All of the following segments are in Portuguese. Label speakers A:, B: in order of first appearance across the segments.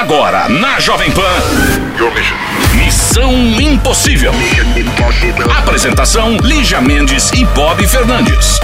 A: Agora, na Jovem Pan. Missão Impossível. Apresentação: Lígia Mendes e Bob Fernandes.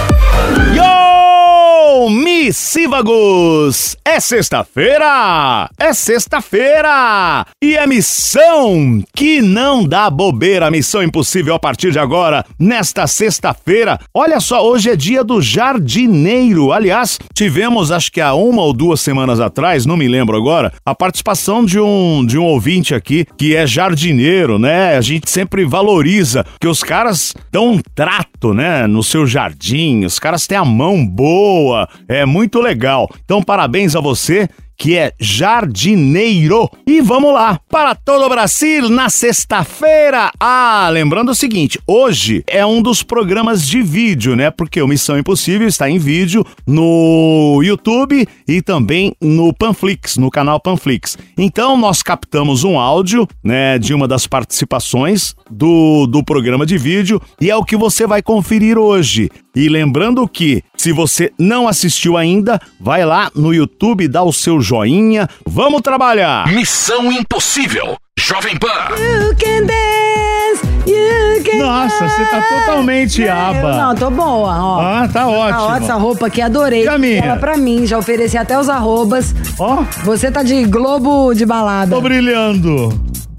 B: Yo! Missívagos! É sexta-feira! É sexta-feira! E é missão que não dá bobeira, missão impossível a partir de agora, nesta sexta-feira. Olha só, hoje é dia do jardineiro. Aliás, tivemos, acho que há uma ou duas semanas atrás, não me lembro agora, a participação de um, de um ouvinte aqui que é jardineiro, né? A gente sempre valoriza que os caras dão um trato, né, no seu jardim, os caras têm a mão boa, é muito legal. Então, parabéns a você que é jardineiro. E vamos lá, para todo o Brasil, na sexta-feira. Ah, lembrando o seguinte, hoje é um dos programas de vídeo, né? Porque o Missão Impossível está em vídeo no YouTube e também no Panflix, no canal Panflix. Então, nós captamos um áudio, né, de uma das participações do, do programa de vídeo e é o que você vai conferir hoje. E lembrando que, se você não assistiu ainda, vai lá no YouTube, dá o seu joinha. Vamos trabalhar!
A: Missão Impossível. Jovem Pan.
C: You can dance, you can
B: Nossa, você tá totalmente
C: Eu
B: aba.
C: Não, tô boa, ó.
B: Ah, tá
C: Tá
B: ótimo.
C: ótima essa roupa aqui, adorei.
B: E a minha?
C: Ela pra mim, já ofereci até os arrobas.
B: Ó,
C: Você tá de globo de balada.
B: tô brilhando.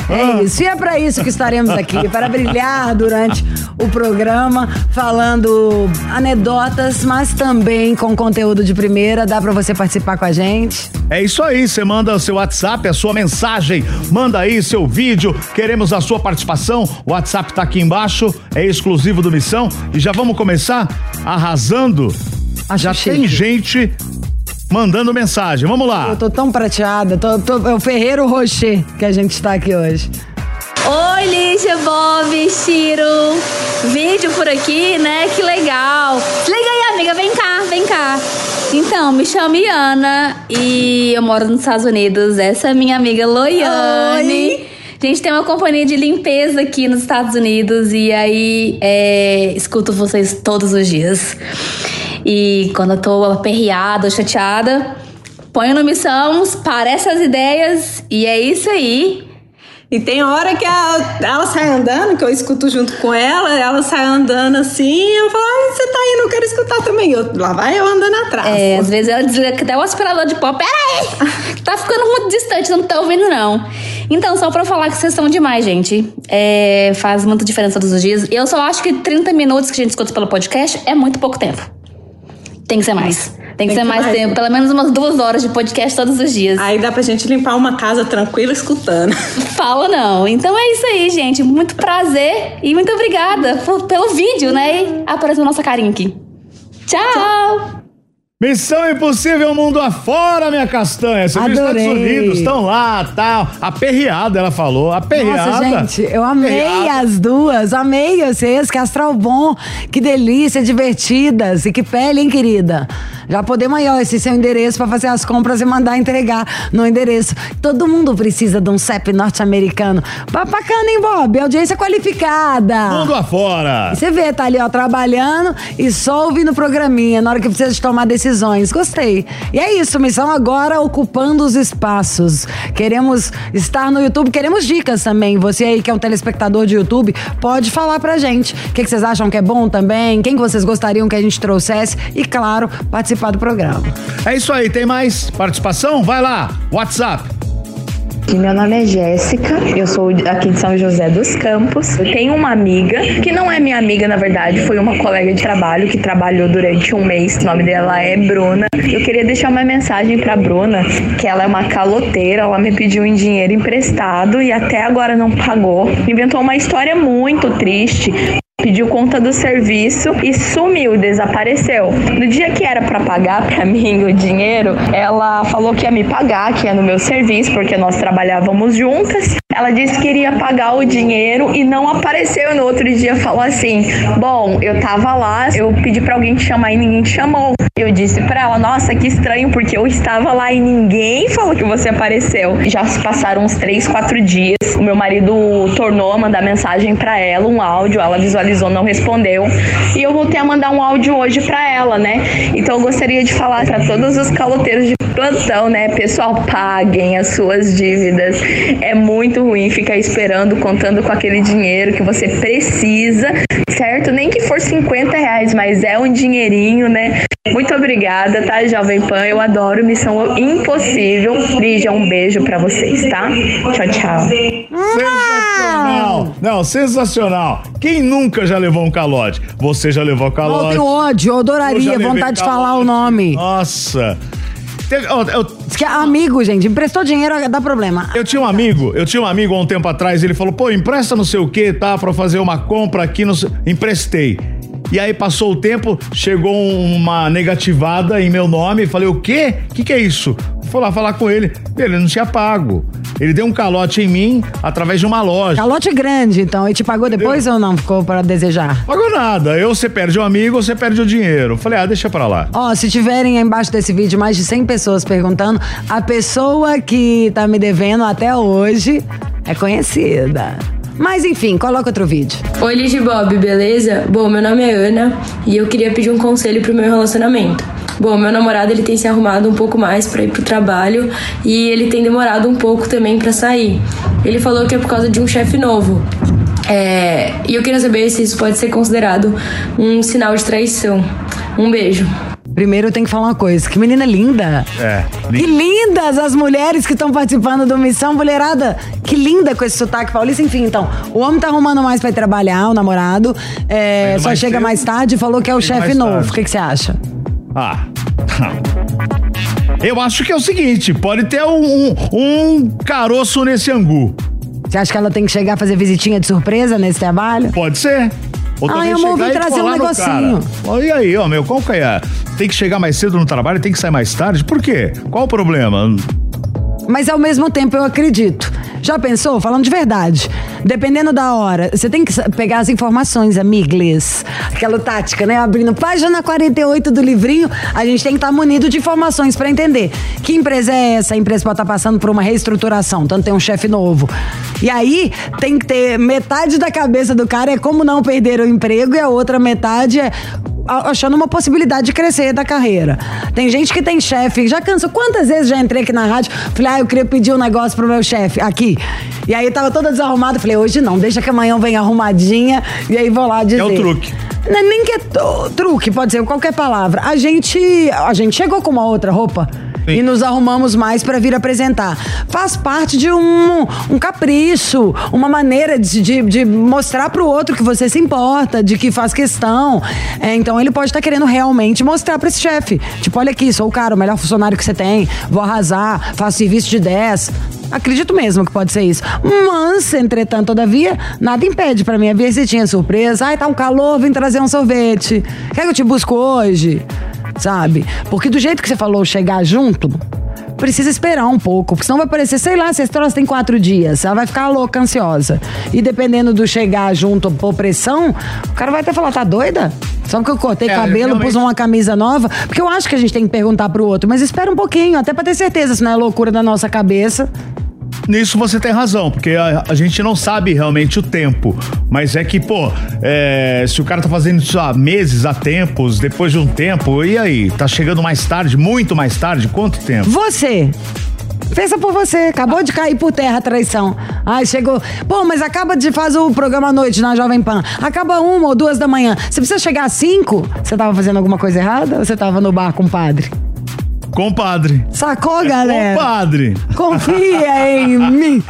B: Ah.
C: É isso. E é pra isso que estaremos aqui, para brilhar durante o programa, falando anedotas, mas também com conteúdo de primeira. Dá pra você participar com a gente.
B: É isso aí, você manda o seu WhatsApp, a sua mensagem, manda aí seu vídeo, queremos a sua participação. O WhatsApp tá aqui embaixo, é exclusivo do Missão. E já vamos começar arrasando.
C: Acho
B: já
C: chique.
B: tem gente mandando mensagem. Vamos lá.
C: Eu tô tão prateada, tô, tô- é o Ferreiro Rocher que a gente tá aqui hoje.
D: Oi, Lígia, Bob, Chiro. Vídeo por aqui, né? Que legal. Liga aí, amiga, vem cá, vem cá. Então, me chamo Iana e eu moro nos Estados Unidos. Essa é minha amiga Loiane.
C: Oi.
D: A gente tem uma companhia de limpeza aqui nos Estados Unidos e aí é, escuto vocês todos os dias. E quando eu tô aperreada ou chateada, ponho no missão, parece as ideias e é isso aí.
E: E tem hora que a- ela sai andando, que eu escuto junto com ela, ela sai andando assim, eu falo, ai, você tá indo, eu quero escutar também. Eu, lá vai eu andando atrás.
D: É, às vezes ela desliga até o aspirador de pó. Pera aí! Tá ficando muito distante, não tá ouvindo, não. Então, só pra falar que vocês são demais, gente. É, faz muita diferença todos os dias. Eu só acho que 30 minutos que a gente escuta pelo podcast é muito pouco tempo. Tem que ser mais. Tem que ser mais tempo. Pelo menos umas duas horas de podcast todos os dias.
E: Aí dá pra gente limpar uma casa tranquila escutando.
D: Fala não. Então é isso aí, gente. Muito prazer e muito obrigada por- pelo vídeo, né? E apareceu nossa carinha aqui. Tchau.
B: Missão Impossível Mundo afora, minha castanha. Você viu os Estados
C: Adorei.
B: Unidos, estão lá, tal. Aperreada, ela falou. Aperreada.
C: Nossa, gente, eu amei
B: Aperreada.
C: as duas. Amei vocês. Que astral bom, que delícia, divertidas. E que pele, hein, querida? Já podemos aí, ó, esse seu endereço pra fazer as compras e mandar entregar no endereço. Todo mundo precisa de um CEP norte-americano. Ba- Bacana, hein, Bob? Audiência qualificada.
B: Mundo afora.
C: Você vê, tá ali, ó, trabalhando e só ouvindo o programinha na hora que precisa de tomar decisões. Gostei. E é isso, missão agora ocupando os espaços. Queremos estar no YouTube, queremos dicas também. Você aí que é um telespectador de YouTube, pode falar pra gente. O que, que vocês acham que é bom também? Quem que vocês gostariam que a gente trouxesse? E, claro, participar do programa.
B: É isso aí, tem mais participação? Vai lá, WhatsApp.
F: Meu nome é Jéssica, eu sou aqui de São José dos Campos. Eu tenho uma amiga, que não é minha amiga na verdade, foi uma colega de trabalho que trabalhou durante um mês. O nome dela é Bruna. Eu queria deixar uma mensagem pra Bruna, que ela é uma caloteira, ela me pediu um dinheiro emprestado e até agora não pagou. Inventou uma história muito triste. Pediu conta do serviço e sumiu, desapareceu. No dia que era pra pagar pra mim o dinheiro, ela falou que ia me pagar, que ia no meu serviço, porque nós trabalhávamos juntas. Ela disse que iria pagar o dinheiro e não apareceu. No outro dia falou assim: Bom, eu tava lá, eu pedi pra alguém te chamar e ninguém te chamou. Eu disse pra ela: Nossa, que estranho, porque eu estava lá e ninguém falou que você apareceu. Já se passaram uns três, quatro dias. O meu marido tornou a mandar mensagem pra ela, um áudio, ela visualizou, não respondeu. E eu voltei a mandar um áudio hoje pra ela, né? Então eu gostaria de falar pra todos os caloteiros de plantão, né? Pessoal, paguem as suas dívidas. É muito ruim ficar esperando, contando com aquele dinheiro que você precisa, certo? Nem que for 50 reais, mas é um dinheirinho, né? Muito obrigada, tá, Jovem Pan? Eu adoro Missão Impossível. Lígia, um beijo pra vocês, tá? Tchau, tchau.
B: Sensacional! Não, sensacional. Quem nunca já levou um calote? Você já levou
C: Eu
B: calote?
C: tenho ódio, eu
B: Eu
C: adoraria,
B: levei
C: vontade de
B: calote.
C: falar o nome.
B: Nossa. Eu,
C: Diz que é amigo, gente, emprestou dinheiro, dá problema.
B: eu tinha um amigo, eu tinha um amigo há um tempo atrás, ele falou, pô, empresta não sei o que, tá, pra fazer uma compra aqui, no... sei-" emprestei. E aí passou o tempo, chegou uma negativada em meu nome, falei, o quê? O que que é isso? Fui lá falar com ele, ele não tinha pago. Ele deu um calote em mim através de uma loja.
C: Calote grande, então. E te pagou depois ou não? Ficou para desejar?
B: Pagou nada. Eu, você perde o amigo, ou você perde o dinheiro. Falei, ah, deixa pra lá.
C: Ó, se tiverem aí embaixo desse vídeo mais de 100 pessoas perguntando, a pessoa que tá me devendo até hoje é conhecida. Mas enfim, coloca outro vídeo.
G: Oi, Ligi Bob, beleza? Bom, meu nome é Ana e eu queria pedir um conselho pro meu relacionamento. Bom, meu namorado ele tem se arrumado um pouco mais para ir pro trabalho e ele tem demorado um pouco também para sair. Ele falou que é por causa de um chefe novo. É, e eu queria saber se isso pode ser considerado um sinal de traição. Um beijo.
C: Primeiro eu tenho que falar uma coisa, que menina linda.
B: É.
C: Que lindas as mulheres que estão participando do Missão Mulherada. Que linda com esse sotaque paulista. Enfim, então, o homem tá arrumando mais pra ir trabalhar, o namorado. é, só
B: mais
C: chega
B: cedo.
C: mais tarde e falou que é o chefe novo. O que que você acha?
B: Ah. Eu acho que é o seguinte, pode ter um, um caroço nesse angu.
C: Você acha que ela tem que chegar a fazer visitinha de surpresa nesse trabalho?
B: Pode ser. Ou
C: amor,
B: chegar
C: vim trazer um negocinho.
B: E aí, ó, meu, qual que é? Tem que chegar mais cedo no trabalho, tem que sair mais tarde? Por quê? Qual o problema?
C: Mas ao mesmo tempo eu acredito. Já pensou? Falando de verdade. Dependendo da hora, você tem que pegar as informações, amigles. Aquela tática, né? Abrindo página 48 do livrinho, a gente tem que estar munido de informações pra entender. Que empresa é essa? A empresa pode estar passando por uma reestruturação, tanto tem um chefe novo. E aí tem que ter metade da cabeça do cara é como não perder o emprego e a outra metade é achando uma possibilidade de crescer da carreira. Tem gente que tem chefe, já cansou. Quantas vezes já entrei aqui na rádio, falei, ah, eu queria pedir um negócio pro meu chefe aqui. E aí tava toda desarrumada, falei, hoje não, deixa que amanhã eu venha arrumadinha e aí vou lá dizer.
B: É o truque.
C: Não é nem que é truque, pode ser qualquer palavra. A gente, a gente chegou com uma outra roupa.
B: Sim.
C: E nos arrumamos mais pra vir apresentar. Faz parte de um, um capricho, uma maneira de, de, de mostrar pro outro que você se importa, de que faz questão. É, então ele pode estar querendo realmente mostrar pra esse chefe. Tipo, olha aqui, sou o cara, o melhor funcionário que você tem, vou arrasar, faço serviço de 10. Acredito mesmo que pode ser isso. Mas, entretanto, todavia, nada impede pra mim a visitinha surpresa. Ai, tá um calor, vim trazer um sorvete. Quer que eu te busco hoje? Sabe? Porque do jeito que você falou, chegar junto, precisa esperar um pouco. Porque senão vai parecer, sei lá, se esse troço tem quatro dias. Ela vai ficar louca, ansiosa. E dependendo do chegar junto por pressão, o cara vai até falar, tá doida? Só porque eu cortei
B: É,
C: cabelo,
B: realmente.
C: pus uma camisa nova. Porque eu acho que a gente tem que perguntar pro outro. Mas espera um pouquinho, até pra ter certeza se não é loucura da nossa cabeça.
B: Nisso você tem razão, porque a, a gente não sabe realmente o tempo. Mas é que, pô, é, se o cara tá fazendo isso há meses, há tempos, depois de um tempo, e aí? Tá chegando mais tarde, muito mais tarde? Quanto tempo?
C: Você. Pensa por você, acabou de cair por terra a traição. Ai, chegou. Pô, mas acaba de fazer o programa à noite na Jovem Pan. Acaba uma ou duas da manhã. Você precisa chegar às cinco? Você tava fazendo alguma coisa errada ou você tava no bar com o padre?
B: Compadre.
C: Sacou, galera?
B: Compadre.
C: Confia em mim.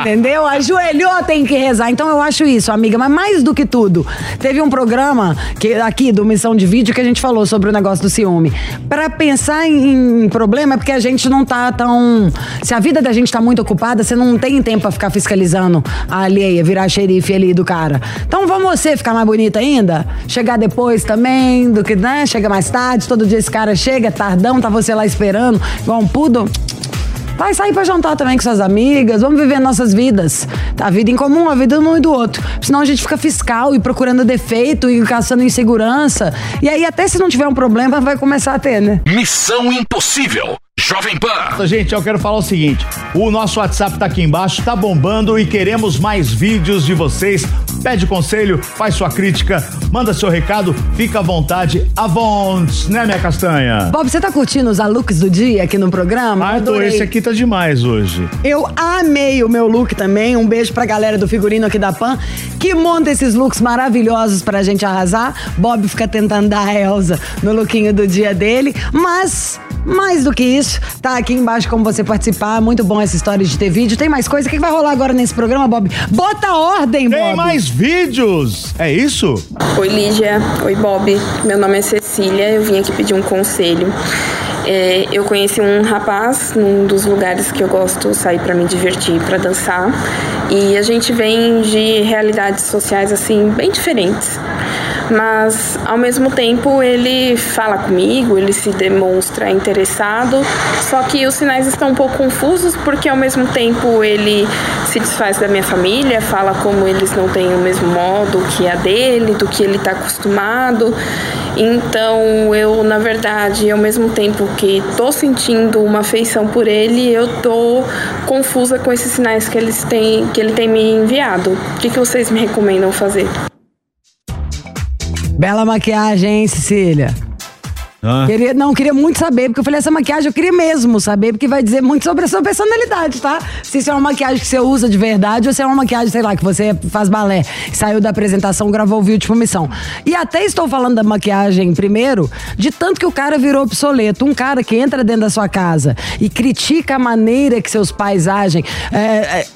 C: Entendeu? Ajoelhou, tem que rezar. Então eu acho isso, amiga. Mas mais do que tudo, teve um programa que, aqui do Missão de Vídeo que a gente falou sobre o negócio do ciúme. Pra pensar em, em problema é porque a gente não tá tão. Se a vida da gente tá muito ocupada, você não tem tempo pra ficar fiscalizando a alheia, virar xerife ali do cara. Então vamos você ficar mais bonita ainda? Chegar depois também, do que, né? Chega mais tarde, todo dia esse cara chega, é tardão, tá você lá esperando, igual um poodle. Vai sair pra jantar também com suas amigas, vamos viver nossas vidas. A vida em comum, a vida de um e do outro. Senão a gente fica fiscal e procurando defeito e caçando insegurança. E aí, até se não tiver um problema, vai começar a ter, né?
A: Missão Impossível. Jovem Pan.
B: Gente, eu quero falar o seguinte: o nosso WhatsApp tá aqui embaixo, tá bombando e queremos mais vídeos de vocês. Pede conselho, faz sua crítica, manda seu recado, fica à vontade, avonte, né, minha castanha?
C: Bob, você tá curtindo os looks do dia aqui no programa?
B: Ah,
C: adorei.
B: esse aqui tá demais hoje.
C: Eu amei o meu look também. Um beijo pra galera do figurino aqui da Pan, que monta esses looks maravilhosos pra gente arrasar. Bob fica tentando dar a Elsa no lookinho do dia dele. Mas, mais do que isso, tá aqui embaixo como você participar. Muito bom essa história de ter vídeo. Tem mais coisa? O que vai rolar agora nesse programa, Bob? Bota ordem, Bob!
B: Tem mais vídeos! É isso?
H: Oi Lígia, oi Bob, meu nome é Cecília, eu vim aqui pedir um conselho. É, eu conheci um rapaz num dos lugares que eu gosto sair para me divertir, para dançar, e a gente vem de realidades sociais assim bem diferentes. Mas ao mesmo tempo ele fala comigo, ele se demonstra interessado, só que os sinais estão um pouco confusos porque ao mesmo tempo ele se desfaz da minha família, fala como eles não têm o mesmo modo que a dele, do que ele está acostumado. Então eu, na verdade, ao mesmo tempo que tô sentindo uma afeição por ele, eu tô confusa com esses sinais que eles têm, que ele tem me enviado. O que, que vocês me recomendam fazer?
C: Bela maquiagem, hein, Cecília?
B: Hã?
C: Queria, não, queria muito saber, porque eu falei, essa maquiagem eu queria mesmo saber, porque vai dizer muito sobre a sua personalidade, tá? Se isso é uma maquiagem que você usa de verdade ou se é uma maquiagem, sei lá, que você faz balé, saiu da apresentação, gravou o vídeo tipo missão. E até estou falando da maquiagem primeiro, de tanto que o cara virou obsoleto. Um cara que entra dentro da sua casa e critica a maneira que seus pais agem. é, é,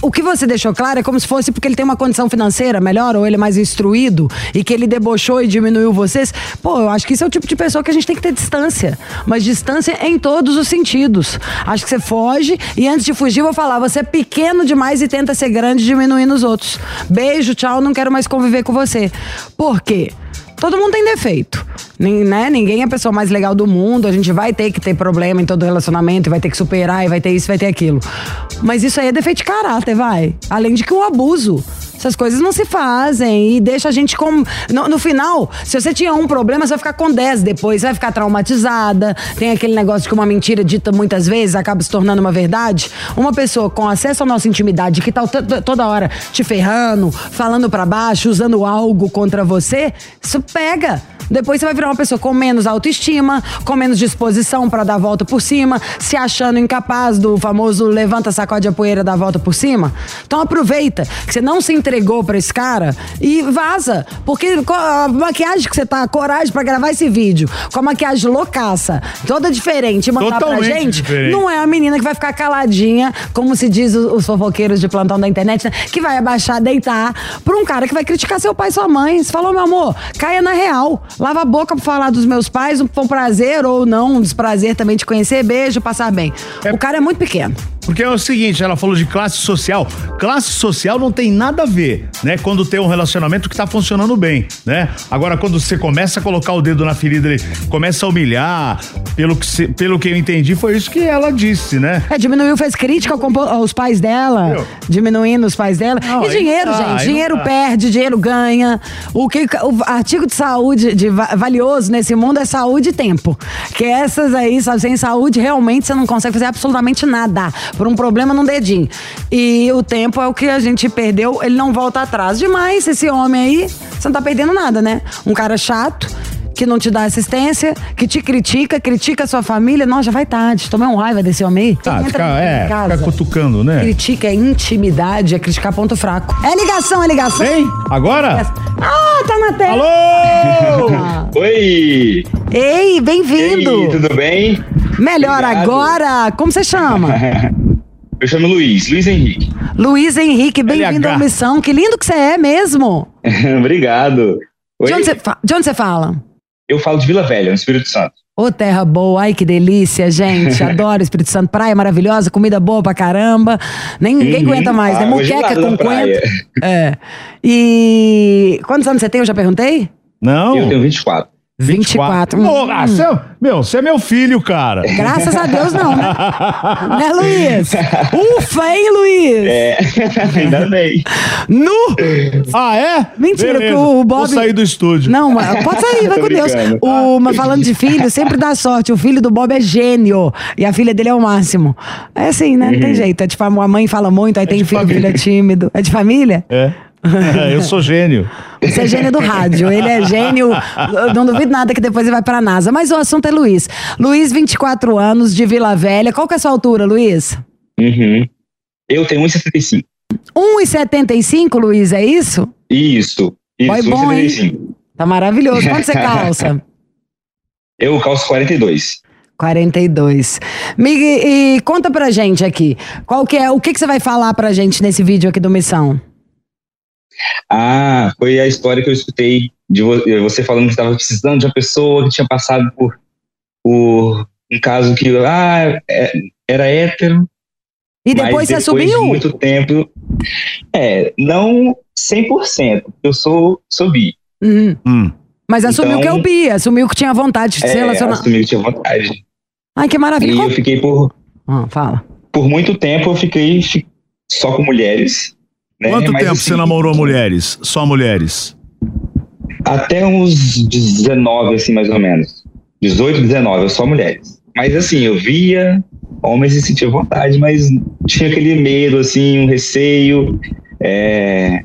C: o que você deixou claro é como se fosse porque ele tem uma condição financeira melhor ou ele é mais instruído e que ele debochou e diminuiu vocês. Pô, eu acho que isso é o tipo de pessoa que a gente tem que ter distância. Mas distância em todos os sentidos. Acho que você foge e antes de fugir vou falar, você é pequeno demais e tenta ser grande diminuindo os outros. Beijo, tchau, não quero mais conviver com você. Por quê? Todo mundo tem defeito, né? Ninguém é a pessoa mais legal do mundo. A gente vai ter que ter problema em todo relacionamento, vai ter que superar, e vai ter isso, vai ter aquilo. Mas isso aí é defeito de caráter, vai. Além de que o abuso. Essas coisas não se fazem e deixa a gente como. No, no final, se você tinha um problema, você vai ficar com 10 depois, vai ficar traumatizada. Tem aquele negócio que uma mentira dita muitas vezes acaba se tornando uma verdade. Uma pessoa com acesso à nossa intimidade, que tá toda hora te ferrando, falando pra baixo, usando algo contra você, isso pega. Depois você vai virar uma pessoa com menos autoestima, com menos disposição pra dar a volta por cima, se achando incapaz do famoso levanta, sacode a poeira, dá a volta por cima. Então aproveita que você não se entregou pra esse cara e vaza. Porque a maquiagem que você tá, a coragem pra gravar esse vídeo, com a maquiagem loucaça, toda diferente, e mandar pra
B: Totalmente
C: gente,
B: diferente.
C: não é a menina que vai ficar caladinha, como se diz os, os fofoqueiros de plantão da internet, né? que vai abaixar, deitar pra um cara que vai criticar seu pai e sua mãe. Você falou, meu amor, caia na real. Lava a boca pra falar dos meus pais, um, um prazer ou não, um desprazer também de conhecer, beijo, passar bem. O cara é muito pequeno.
B: Porque é o seguinte, ela falou de classe social. Classe social não tem nada a ver, né? Quando tem um relacionamento que tá funcionando bem, né? Agora, quando você começa a colocar o dedo na ferida, ele começa a humilhar, pelo que, se- pelo que eu entendi, foi isso que ela disse, né?
C: É, diminuiu, fez crítica ao compo- aos pais dela, diminuindo os pais dela.
B: Não,
C: e dinheiro,
B: tá,
C: gente, dinheiro
B: dá.
C: perde, dinheiro ganha. O que o artigo de saúde de va- valioso nesse mundo é saúde e tempo. Que essas aí, sabe, sem saúde, realmente você não consegue fazer absolutamente nada. Por um problema num dedinho. E o tempo é o que a gente perdeu, ele não volta atrás. Demais, esse homem aí, você não tá perdendo nada, né? Um cara chato que não te dá assistência, que te critica, critica a sua família. Nossa, já vai tarde. Tomei um raiva desse homem aí.
B: Tá, fica, é, fica cutucando, né?
C: Critica é intimidade, é criticar ponto fraco. É ligação, é ligação.
B: Vem, agora?
C: Ah, tá na tela.
B: Alô!
I: Oi!
C: Ei, bem-vindo.
I: tudo bem?
C: Melhor
I: Obrigado.
C: agora. Como você chama?
I: Eu chamo Luiz, Luiz Henrique.
C: Luiz Henrique, bem-vindo à missão. Que lindo que você é mesmo.
I: Obrigado.
C: De onde, você fa- de onde você fala?
I: Eu falo de Vila Velha, no Espírito Santo.
C: Ô, terra boa, ai que delícia, gente. Adoro Espírito Santo, praia maravilhosa, comida boa pra caramba. Nem, ninguém
I: Uhum.
C: aguenta mais, né? Muqueca com coentro. É. E quantos anos você tem? Eu já perguntei?
B: Não.
I: Eu tenho 24.
C: 24.
B: Pô,
C: Hum.
B: ah, você é- meu, você é meu filho, cara.
C: Graças a Deus, não, né? né, Luiz? Ufa, hein, Luiz?
I: É, ainda bem.
C: Nu!
B: Ah, é?
C: Mentira,
B: Beleza.
C: que o Bob-
B: Vou sair do estúdio.
C: Não, mas pode sair, vai com Deus. O, mas falando de filho, sempre dá sorte. O filho do Bob é gênio. E a filha dele é o máximo. É assim, né? Não tem jeito. É tipo, a mãe fala muito, aí tem
B: de
C: filho,
B: família.
C: filho é tímido. É de família?
B: É. É, eu sou gênio.
C: Você é gênio do rádio. Ele é gênio. eu Não duvido nada que depois ele vai pra NASA. Mas o assunto é Luiz. Luiz, 24 anos, de Vila Velha. Qual que é a sua altura, Luiz?
I: Uhum. Eu tenho 1,75.
C: 1,75, Luiz, é isso?
I: Isso. Isso,
C: Boy bom, hein?
I: 1,75.
C: Tá maravilhoso. Quanto você calça?
I: Eu calço 42.
C: 42. Mig, e conta pra gente aqui. Qual que é, o que, que você vai falar pra gente nesse vídeo aqui do Missão?
I: Ah, foi a história que eu escutei de vo- você falando que estava precisando de uma pessoa que tinha passado por, por um caso que ah, é- era hétero.
C: E depois
I: mas
C: você
I: depois
C: subiu?
I: De muito tempo. É, não 100%, porque eu sou, sou bi.
C: Uhum.
B: Hum.
C: Mas assumiu
I: Então-
C: que é o bi, assumiu que tinha vontade de se
I: É,
C: relacionar.
I: assumi que tinha vontade.
C: Ai, que maravilha.
I: E eu fiquei por,
C: Ah, fala.
I: por muito tempo, eu fiquei fi- só com mulheres. Né?
B: Quanto
I: Mas,
B: tempo
I: assim,
B: você namorou mulheres? Só mulheres?
I: Até uns 19, assim, mais ou menos. 18, 19, eu só mulheres. Mas assim, eu via homens e sentia vontade, mas tinha aquele medo, assim, um receio. é,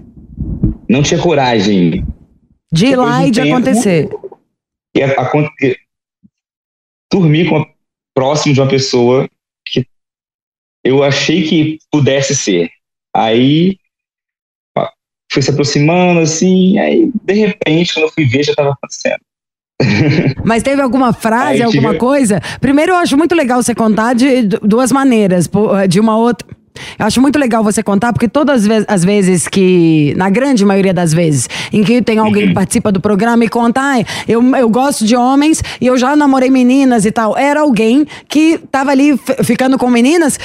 I: Não tinha coragem.
C: De ir lá e de
I: tempo,
C: acontecer.
I: E a- acon- que- dormir com a- próximo de uma pessoa que eu achei que pudesse ser. Aí ó, fui se aproximando assim, aí de repente, quando eu fui ver, já estava acontecendo.
C: Mas teve alguma frase,
I: Aí
C: alguma
I: tive-
C: coisa? Primeiro, eu acho muito legal você contar de duas maneiras. pô, De uma outra. Eu acho muito legal você contar, porque todas as ve- as vezes que, na grande maioria das vezes, em que tem alguém que participa do programa e conta, "Ai, eu, eu gosto de homens e eu já namorei meninas e tal. Era alguém que tava ali ficando com meninas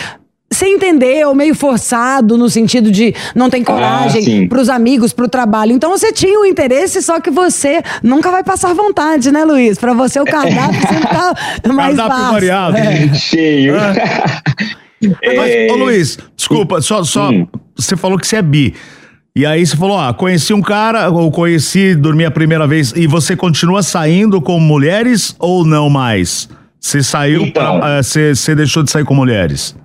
C: sem entender, ou meio forçado, no sentido de não tem coragem
I: sim.
C: pros amigos, pro trabalho. Então você tinha o interesse, só que você nunca vai passar vontade, né, Luiz? Pra você o cardápio sempre tá mais
B: Cardápio
C: fácil.
B: variado.
C: É.
I: Cheio.
B: Mas, ô Luiz, desculpa, só, só
I: Hum.
B: você falou que você é bi. E aí você falou, ah, conheci um cara, ou conheci, dormi a primeira vez, e você continua saindo com mulheres ou não mais? Você saiu,
I: Então.
B: pra- eh, você você deixou de sair com mulheres?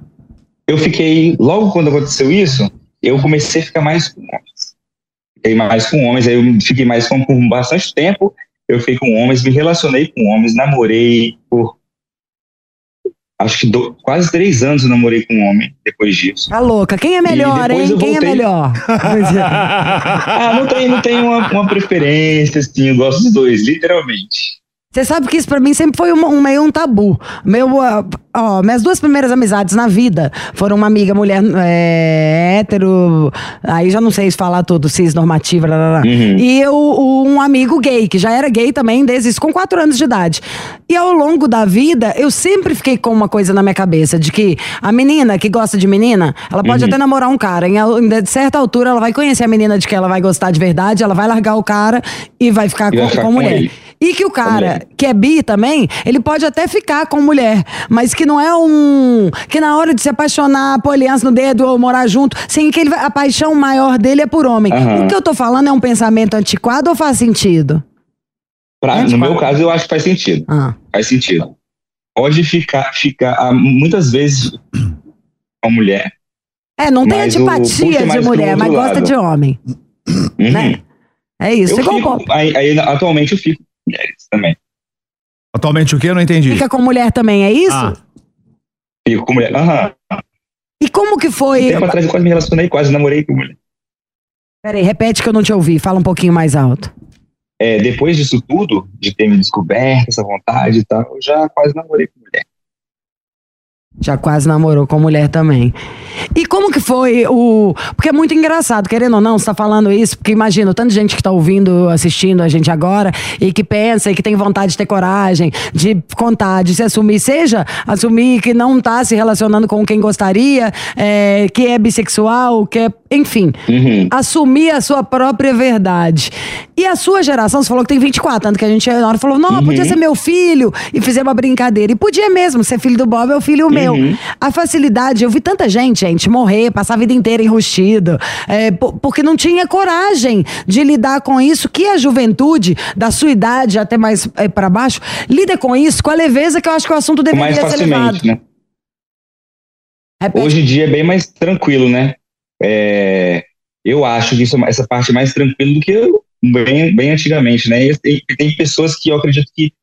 I: Eu fiquei, logo quando aconteceu isso, eu comecei a ficar mais com homens. Fiquei mais com homens, aí eu fiquei mais com por bastante tempo. Eu fiquei com homens, me relacionei com homens, namorei por acho que do- quase três anos eu namorei com um homem depois disso.
C: Tá louca. Quem é melhor, hein? Quem é melhor?
I: Ah, não tem, não tem uma, uma preferência, assim, eu gosto dos dois, literalmente.
C: Você sabe que isso pra mim sempre foi um, um meio um tabu. Meu, ah, ó, minhas duas primeiras amizades na vida foram uma amiga mulher é, hétero, aí já não sei se falar tudo, cis normativa.
I: Uhum.
C: e eu, um amigo gay, que já era gay também desde isso, com quatro anos de idade. E ao longo da vida, eu sempre fiquei com uma coisa na minha cabeça, de que a menina que gosta de menina, ela pode
I: Uhum.
C: até namorar um cara, em em certa altura ela vai conhecer a menina de que ela vai gostar de verdade, ela vai largar o cara e vai ficar
I: E
C: com, com a mulher.
I: ele.
C: E que o cara que é bi também, ele pode até ficar com mulher, mas que não é um. Que na hora de se apaixonar, pôr aliança no dedo ou morar junto, sem que ele, a paixão maior dele é por homem.
I: Aham.
C: O que eu tô falando é um pensamento antiquado ou faz sentido?
I: Pra- no meu caso, eu acho que faz sentido.
C: Ah.
I: Faz sentido. Pode ficar, ficar ah, muitas vezes com a mulher.
C: É, não tem antipatia
I: puxa
C: de mulher, mas
I: outro
C: gosta
I: lado.
C: de homem.
I: Uhum.
C: Né? É isso.
I: Eu fico, aí, aí, atualmente eu fico mulheres também.
B: Atualmente o quê? Eu não entendi.
C: Fica com mulher também, é isso?
B: Ah,
I: Fico com mulher. Aham.
C: E como que foi.
I: Tempo atrás eu quase me relacionei, quase namorei com mulher.
C: Peraí, repete que eu não te ouvi. Fala um pouquinho mais alto.
I: É, depois disso tudo, de ter me descoberto, essa vontade e tal, eu já quase namorei com mulher.
C: Já quase namorou com mulher também. E como que foi o. Porque é muito engraçado, querendo ou não, você tá falando isso, porque imagina, o tanto de gente que tá ouvindo, assistindo a gente agora, e que pensa e que tem vontade de ter coragem, de contar, de se assumir, seja assumir que não tá se relacionando com quem gostaria, é, que é bissexual, que é. Enfim, assumir a sua própria verdade. E a sua geração, você falou que tem 24, tanto que a gente na hora falou, não, podia ser meu filho, e fizemos uma brincadeira. E podia mesmo, ser filho do Bob é o filho meu. A facilidade, eu vi tanta gente, gente, morrer, passar a vida inteira enrustido, é, po- porque não tinha coragem de lidar com isso, que a juventude, da sua idade até mais é, para baixo, lida com isso com a leveza que eu acho que o assunto
I: mais
C: deveria ser levado.
I: né? Hoje em dia é bem mais tranquilo, né? É, eu acho que isso, é essa parte é mais tranquila do que bem, bem antigamente, né? E tem, tem pessoas que eu acredito que,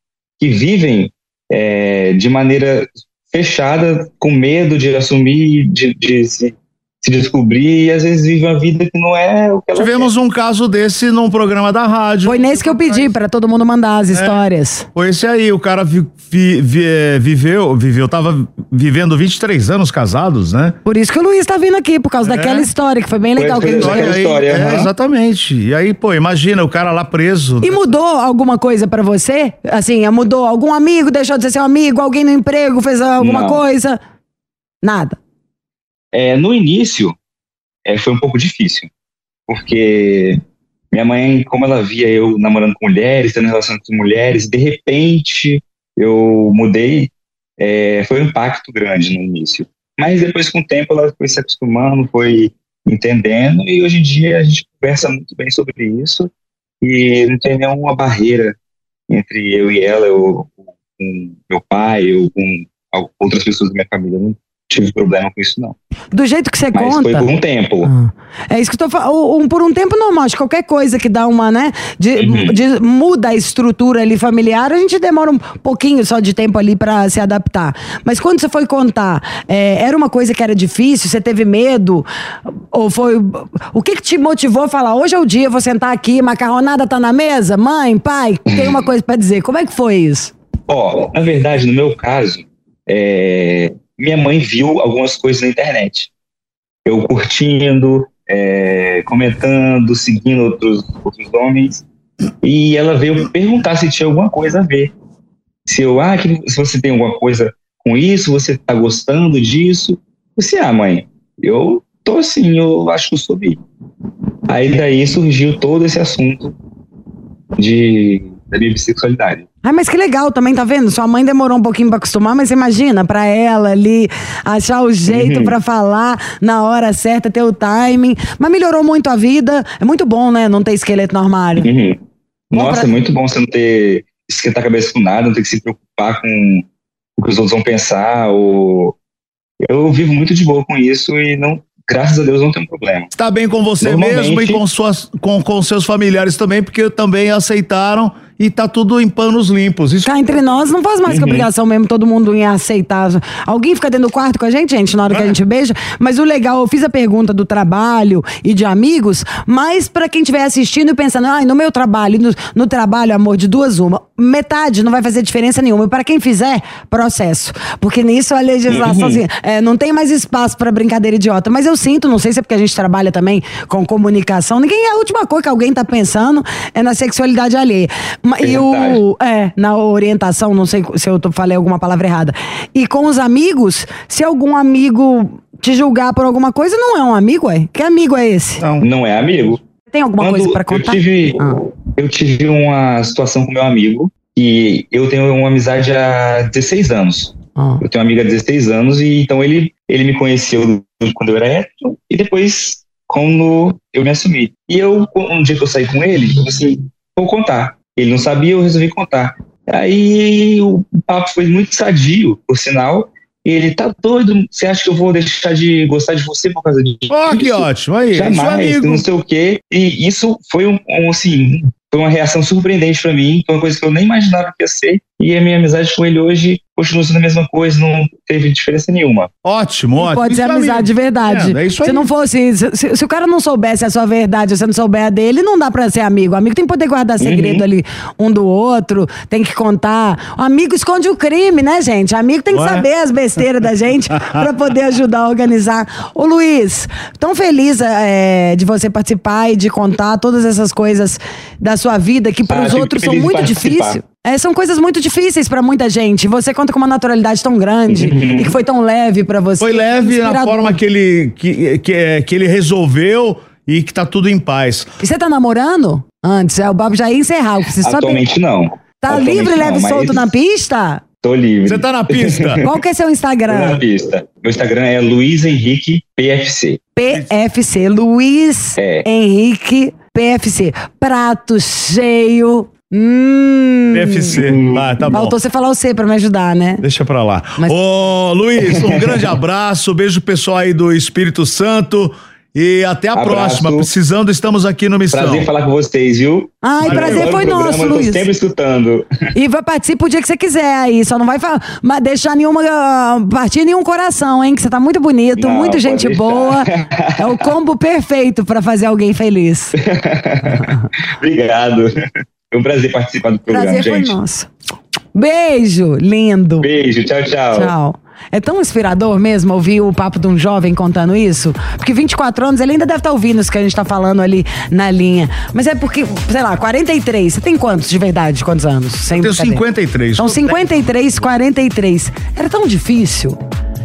I: que vivem é, de maneira fechada, com medo de assumir, de, de se, se descobrir, e às vezes vivem uma vida que não é o que ela
B: Tivemos um caso desse num programa da rádio.
C: Foi nesse que eu pedi para todo mundo mandar
B: É.
C: as histórias.
B: Foi esse aí, o cara vi- vi- vi- eh, viveu, viveu, tava vivendo 23 anos casados, né?
C: Por isso que o Luiz tá vindo aqui, por causa
B: É.
C: daquela história, que foi bem legal. que ele
B: Olha aí, é, exatamente. E aí, pô, imagina o cara lá preso.
C: E mudou alguma coisa pra você? Assim, mudou algum amigo, deixou de ser seu amigo, alguém no emprego fez alguma
I: Não.
C: coisa? Nada.
I: É, no início, é, foi um pouco difícil, porque minha mãe, como ela via eu namorando com mulheres, tendo relação com mulheres, de repente eu mudei, é, foi um impacto grande no início. Mas depois, com o tempo, ela foi se acostumando, foi entendendo, e hoje em dia a gente conversa muito bem sobre isso, e não tem nenhuma barreira entre eu e ela, eu com meu pai, eu com outras pessoas da minha família. Não tive problema com isso, não.
C: Do jeito que você
I: Mas
C: conta.
I: foi por um tempo.
C: É isso que eu tô falando. Um, por um tempo normal, acho que qualquer coisa que dá uma, né? De,
I: Uhum.
C: de- muda a estrutura ali familiar, a gente demora um pouquinho só de tempo ali pra se adaptar. Mas quando você foi contar, é, era uma coisa que era difícil, você teve medo? Ou foi. O que, que te motivou a falar, hoje é o dia, vou sentar aqui, macarronada tá na mesa? Mãe, pai, tem uma coisa pra dizer. Como é que foi isso?
I: Ó, na verdade, no meu caso, é, minha mãe viu algumas coisas na internet. Eu curtindo, é, comentando, seguindo outros, outros homens. E ela veio perguntar se tinha alguma coisa a ver. Se eu, ah, que, se você tem alguma coisa com isso, você tá gostando disso. Disse, ah, mãe, eu tô assim, eu acho que eu sou bi. Aí daí surgiu todo esse assunto de, da minha bissexualidade.
C: Ah, mas que legal também, tá vendo? Sua mãe demorou um pouquinho pra acostumar, mas imagina, pra ela ali achar o jeito
I: Uhum.
C: pra falar na hora certa, ter o timing. Mas melhorou muito a vida. É muito bom, né? Não ter esqueleto no armário.
I: Uhum. Nossa,
C: pra-
I: é muito bom você não ter esquentar a cabeça com nada, não ter que se preocupar com o que os outros vão pensar. Ou... Eu vivo muito de boa com isso e não, graças a Deus não tem problema.
B: Está bem com você mesmo e com, suas, com, com seus familiares também, porque também aceitaram e tá tudo em panos limpos. Isso
C: Cá entre nós, não faz mais que
B: Uhum.
C: obrigação mesmo todo mundo em aceitar. Alguém fica dentro do quarto com a gente, gente, na hora
B: É.
C: que a gente beija. Mas o legal, eu fiz a pergunta do trabalho e de amigos, mas pra quem estiver assistindo e pensando, ai, no meu trabalho, no, no trabalho, amor, de duas uma, metade não vai fazer diferença nenhuma. E para quem fizer, processo. Porque nisso a legislação,
J: Uhum.
C: assim, é, não tem mais espaço pra brincadeira idiota. Mas eu sinto, não sei se é porque a gente trabalha também com comunicação, ninguém, a última coisa que alguém tá pensando é na sexualidade alheia. E o, é, na orientação, não sei se eu tô- falei alguma palavra errada. E com os amigos, se algum amigo te julgar por alguma coisa, não é um amigo, é? Que amigo é esse?
I: Não, é amigo.
C: Tem alguma
I: Quando
C: coisa pra contar?
I: Eu tive, eu tive uma situação com meu amigo e eu tenho uma amizade há 16 anos. Eu tenho uma amiga há 16 anos e então ele, ele me conheceu quando eu era hétero e depois quando eu me assumi. E eu, um dia que eu saí com ele, eu falei assim, vou contar. Ele não sabia, eu resolvi contar. Aí o papo foi muito sadio, por sinal. Ele tá doido, você acha que eu vou deixar de gostar de você por causa disso?
B: Ó, que ótimo, aí,
I: Jamais,
B: amigo.
I: não sei o quê. E isso foi um, um, assim, foi uma reação surpreendente pra mim, foi uma coisa que eu nem imaginava que ia ser. E a minha amizade com ele hoje continua sendo a mesma coisa, não teve diferença nenhuma.
B: Ótimo, ótimo.
C: Pode ser
B: Isso é
C: amizade de verdade.
B: É, é isso
C: se
B: aí.
C: não fosse, se, se- se o cara não soubesse a sua verdade, você não souber a dele, não dá pra ser amigo. O amigo tem que poder guardar
B: Uhum.
C: segredo ali um do outro, tem que contar. O amigo esconde o crime, né, gente? O amigo tem que
B: Não é?
C: saber as besteiras da gente pra poder ajudar a organizar. Ô, Luiz, tão feliz é, de você participar e de contar todas essas coisas da sua vida que para
I: Ah,
C: outros são muito difíceis. É, são coisas muito difíceis pra muita gente. Você conta com uma naturalidade tão grande e que foi tão leve pra você.
B: Foi leve na
C: Inspirador.
B: forma que ele, que, que, é, que ele resolveu e que tá tudo em paz.
C: E você tá namorando? Antes, é, o Bob já ia encerrar. Você
I: Atualmente não.
C: Tá
I: Atualmente
C: livre,
I: não,
C: leve e solto na pista?
I: Tô livre.
B: Você tá na pista?
C: Qual que é seu
I: Tô na
C: Instagram?
I: pista. Meu Instagram é Luiz Henrique PFC.
C: PFC, Luiz
I: É.
C: Henrique PFC. Prato cheio. Hum.
B: PFC. Ah, tá bom.
C: Faltou você falar o C pra me ajudar, né?
B: Deixa pra lá.
C: Mas-
B: Ô, Luiz, um grande abraço. Beijo pro pessoal aí do Espírito Santo. E até a
I: Abraço.
B: próxima. Precisando, estamos aqui no Missão.
I: Prazer falar com vocês, viu?
C: Ai,
B: Valeu.
C: prazer foi
I: o programa,
C: nosso, Luiz.
I: sempre escutando.
C: E vai participar o dia que você quiser aí. Só não vai mas deixar nenhuma. ah, partir nenhum coração, hein? Que você tá muito bonito,
I: Não,
C: muito gente
I: deixar.
C: boa. É o combo perfeito pra fazer alguém feliz.
I: Obrigado. Foi um prazer participar do programa,
C: Prazer foi
I: gente.
C: nosso. Beijo, lindo.
I: Beijo, tchau, tchau.
C: Tchau. É tão inspirador mesmo ouvir o papo de um jovem contando isso. Porque 24 anos, ele ainda deve estar ouvindo isso que a gente tá falando ali na linha. Mas é porque, sei lá, 43. Você tem quantos de verdade? Quantos anos? Sem
B: Eu tenho
C: brincadeira.
B: 53.
C: São 53, 43. Era tão difícil.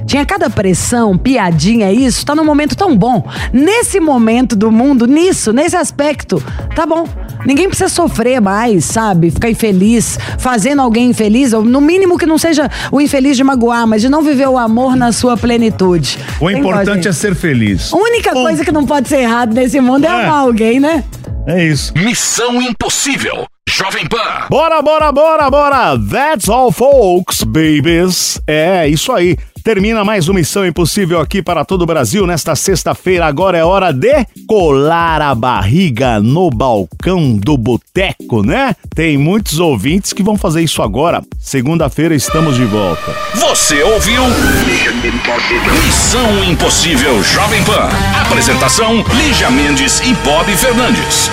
C: Tinha cada pressão, piadinha, isso. Tá num momento tão bom. Nesse momento do mundo, nisso, nesse aspecto, tá bom. Ninguém precisa sofrer mais, sabe? Ficar infeliz, fazendo alguém infeliz, ou no mínimo que não seja o infeliz de magoar, mas de não viver o amor na sua plenitude.
B: O
C: Tem
B: importante
C: igual,
B: é ser feliz.
C: A única coisa que não pode ser errado nesse mundo é,
B: É.
C: amar alguém, né?
B: É isso.
A: Missão Impossível. Jovem Pan.
B: Bora, bora, bora, bora! That's all, folks, babies. É, isso aí. Termina mais uma Missão Impossível aqui para todo o Brasil nesta sexta-feira. Agora é hora de colar a barriga no balcão do boteco, né? Tem muitos ouvintes que vão fazer isso agora. Segunda-feira estamos de volta.
A: Você ouviu? Missão Impossível Jovem Pan. Apresentação: Lígia Mendes e Bob Fernandes.